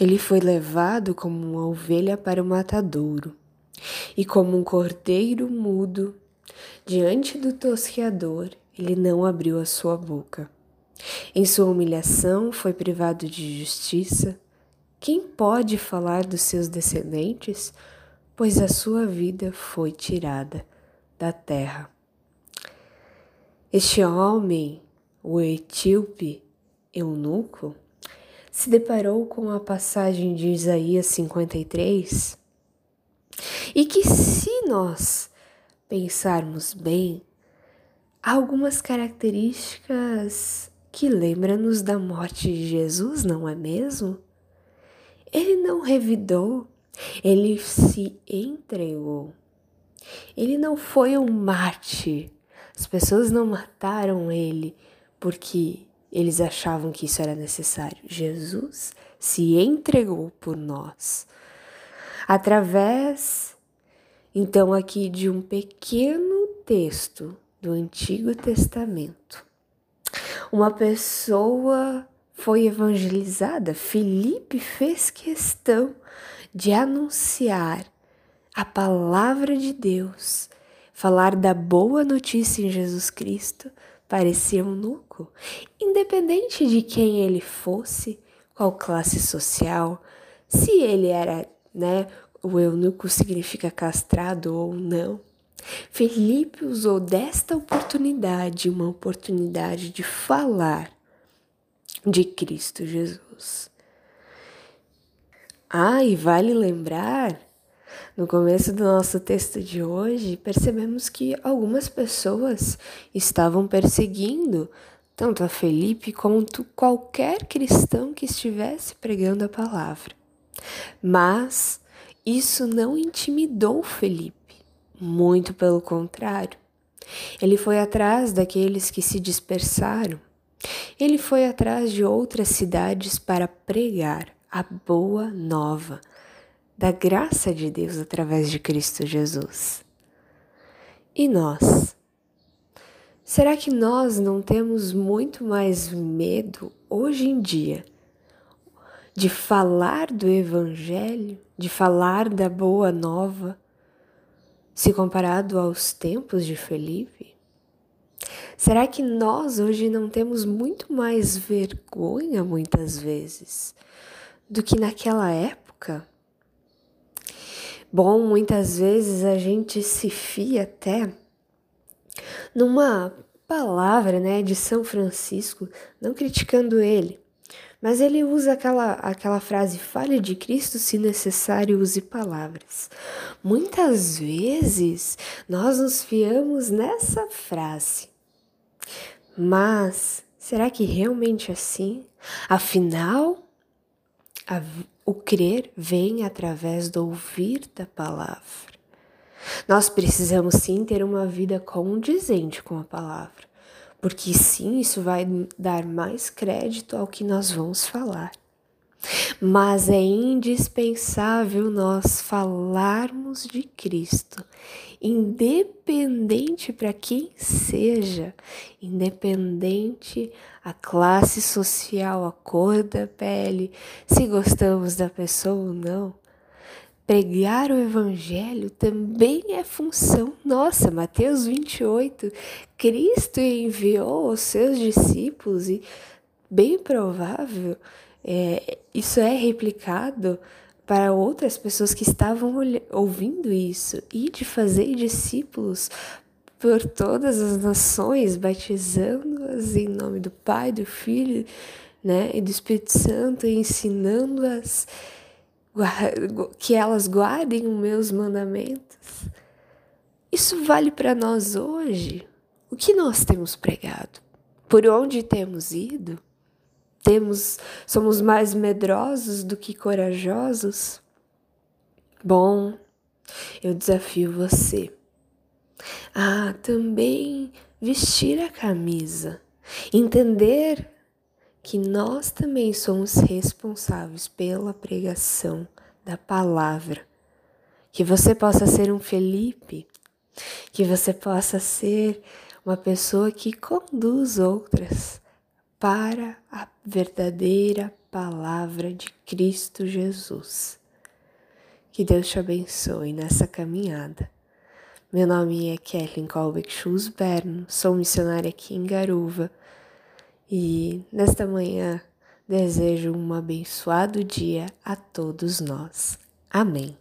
Ele foi levado como uma ovelha para o matadouro, e como um cordeiro mudo diante do tosqueador, ele não abriu a sua boca. Em sua humilhação foi privado de justiça. Quem pode falar dos seus descendentes? Pois a sua vida foi tirada da terra. Este homem, o etíope eunuco, se deparou com a passagem de Isaías 53 e que, se nós pensarmos bem, há algumas características que lembram-nos da morte de Jesus, não é mesmo? Ele não revidou, ele se entregou. Ele não foi um mártir. As pessoas não mataram ele porque eles achavam que isso era necessário. Jesus se entregou por nós. Através, então, aqui de um pequeno texto do Antigo Testamento, uma pessoa foi evangelizada. Filipe fez questão de anunciar a palavra de Deus, falar da boa notícia em Jesus Cristo parecia eunuco, independente de quem ele fosse, qual classe social, se ele era, né, o eunuco significa castrado ou não. Felipe usou desta oportunidade, uma oportunidade de falar de Cristo Jesus. Ah, e vale lembrar no começo do nosso texto de hoje, percebemos que algumas pessoas estavam perseguindo tanto a Felipe quanto qualquer cristão que estivesse pregando a palavra. Mas isso não intimidou Felipe, muito pelo contrário. Ele foi atrás daqueles que se dispersaram. Ele foi atrás de outras cidades para pregar a boa nova da graça de Deus através de Cristo Jesus. E nós? Será que nós não temos muito mais medo hoje em dia de falar do Evangelho, de falar da Boa Nova, se comparado aos tempos de Felipe? Será que nós hoje não temos muito mais vergonha, muitas vezes, do que naquela época? Bom, muitas vezes a gente se fia até numa palavra, né, de São Francisco, não criticando ele, mas ele usa aquela, aquela frase: fale de Cristo, se necessário, use palavras. Muitas vezes nós nos fiamos nessa frase, mas será que realmente é assim? Afinal, a, o crer vem através do ouvir da palavra. Nós precisamos sim ter uma vida condizente com a palavra, porque sim, isso vai dar mais crédito ao que nós vamos falar. Mas é indispensável nós falarmos de Cristo, independente para quem seja, independente a classe social, a cor da pele, se gostamos da pessoa ou não. Pregar o Evangelho também é função nossa. Mateus 28, Cristo enviou os seus discípulos e, bem provável, é, isso é replicado para outras pessoas que estavam ouvindo isso e de fazer discípulos por todas as nações, batizando-as em nome do Pai, do Filho, né, e do Espírito Santo, ensinando-as que elas guardem os meus mandamentos. Isso vale para nós hoje. O que nós temos pregado? Por onde temos ido? Temos somos mais medrosos do que corajosos? Bom, eu desafio você a também vestir a camisa, entender que nós também somos responsáveis pela pregação da palavra. Que você possa ser um Felipe, que você possa ser uma pessoa que conduz outras para a verdadeira palavra de Cristo Jesus. Que Deus te abençoe nessa caminhada. Meu nome é Kathleen Colbeck Schusberno, sou missionária aqui em Garuva e nesta manhã desejo um abençoado dia a todos nós. Amém.